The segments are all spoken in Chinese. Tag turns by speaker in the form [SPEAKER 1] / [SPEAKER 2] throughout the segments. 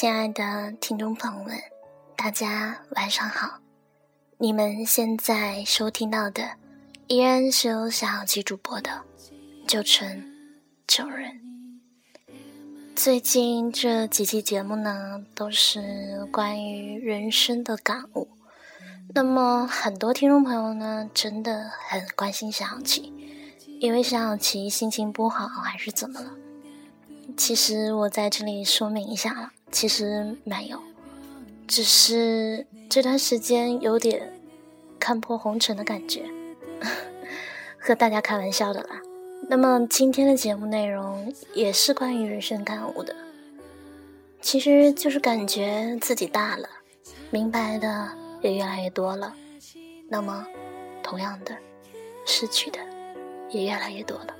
[SPEAKER 1] 亲爱的听众朋友们，大家晚上好！你们现在收听到的依然是由小七主播的《旧城旧人》。最近这几期节目呢，都是关于人生的感悟。那么，很多听众朋友呢，真的很关心小七，因为小七心情不好还是怎么了？其实我在这里说明一下了。其实没有，只是这段时间有点看破红尘的感觉，和大家开玩笑的啦。那么今天的节目内容也是关于人生感悟的，其实就是感觉自己大了，明白的也越来越多了。那么，同样的，失去的也越来越多了。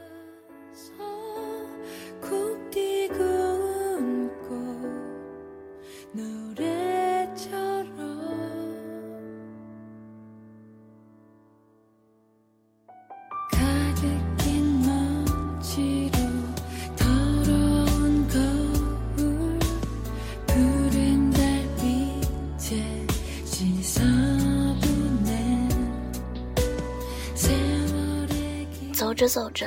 [SPEAKER 1] 走着走着，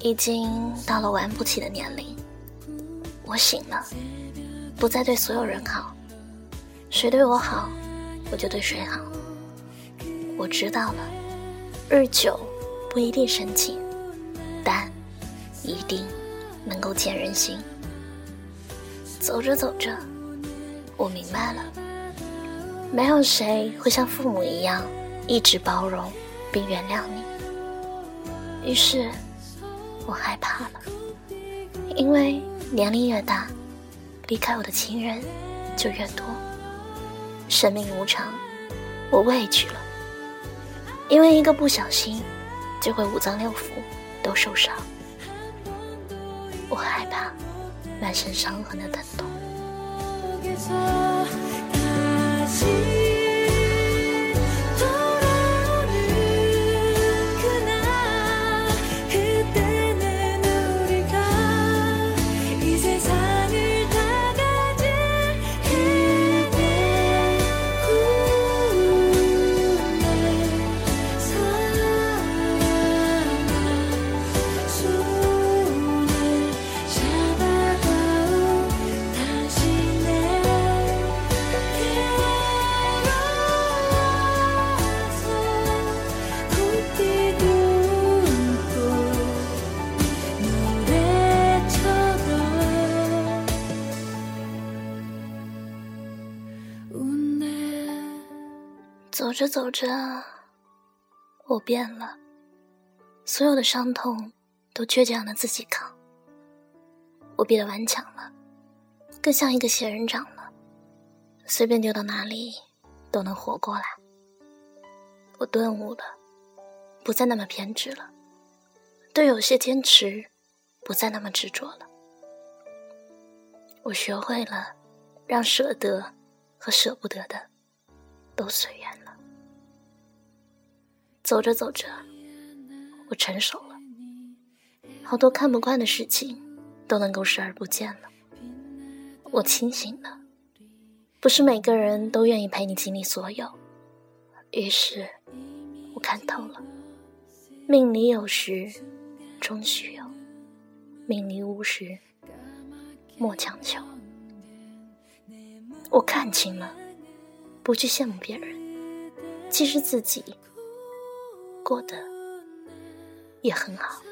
[SPEAKER 1] 已经到了玩不起的年龄。我醒了，不再对所有人好，谁对我好，我就对谁好。我知道了，日久不一定深情，但一定能够见人心。走着走着，我明白了，没有谁会像父母一样一直包容并原谅你。于是，我害怕了，因为年龄越大，离开我的亲人就越多。生命无常，我畏惧了，因为一个不小心，就会五脏六腑都受伤。我害怕满身伤痕的疼痛。走着走着，我变了，所有的伤痛都倔强的自己扛。我变得顽强了，更像一个仙人掌了，随便丢到哪里都能活过来。我顿悟了，不再那么偏执了，对有些坚持不再那么执着了。我学会了让舍得和舍不得的都随。走着走着，我成熟了，好多看不惯的事情都能够视而不见了。我清醒了，不是每个人都愿意陪你经历所有。于是，我看透了，命里有时终须有，命里无时莫强求。我看清了，不去羡慕别人，其实自己。过得也很好。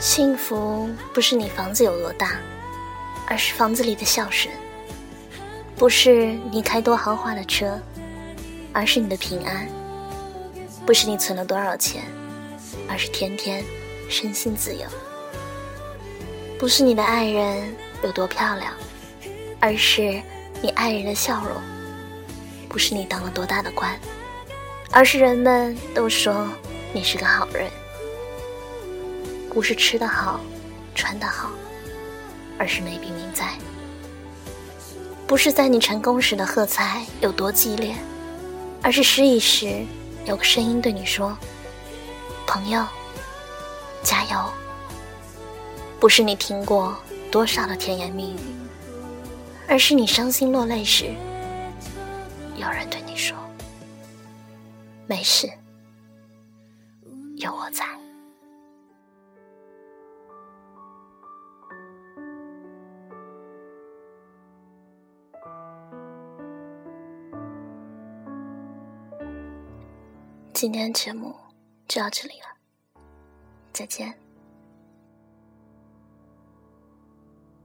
[SPEAKER 1] 幸福不是你房子有多大，而是房子里的笑声；不是你开多豪华的车，而是你的平安；不是你存了多少钱，而是天天身心自由；不是你的爱人有多漂亮，而是你爱人的笑容；不是你当了多大的官，而是人们都说你是个好人；不是吃得好。穿得好，而是没比名在。不是在你成功时的喝彩有多激烈，而是失意时有个声音对你说：“朋友，加油。”不是你听过多少的甜言蜜语，而是你伤心落泪时，有人对你说：“没事，有我在。”今天的节目就到这里了，再见。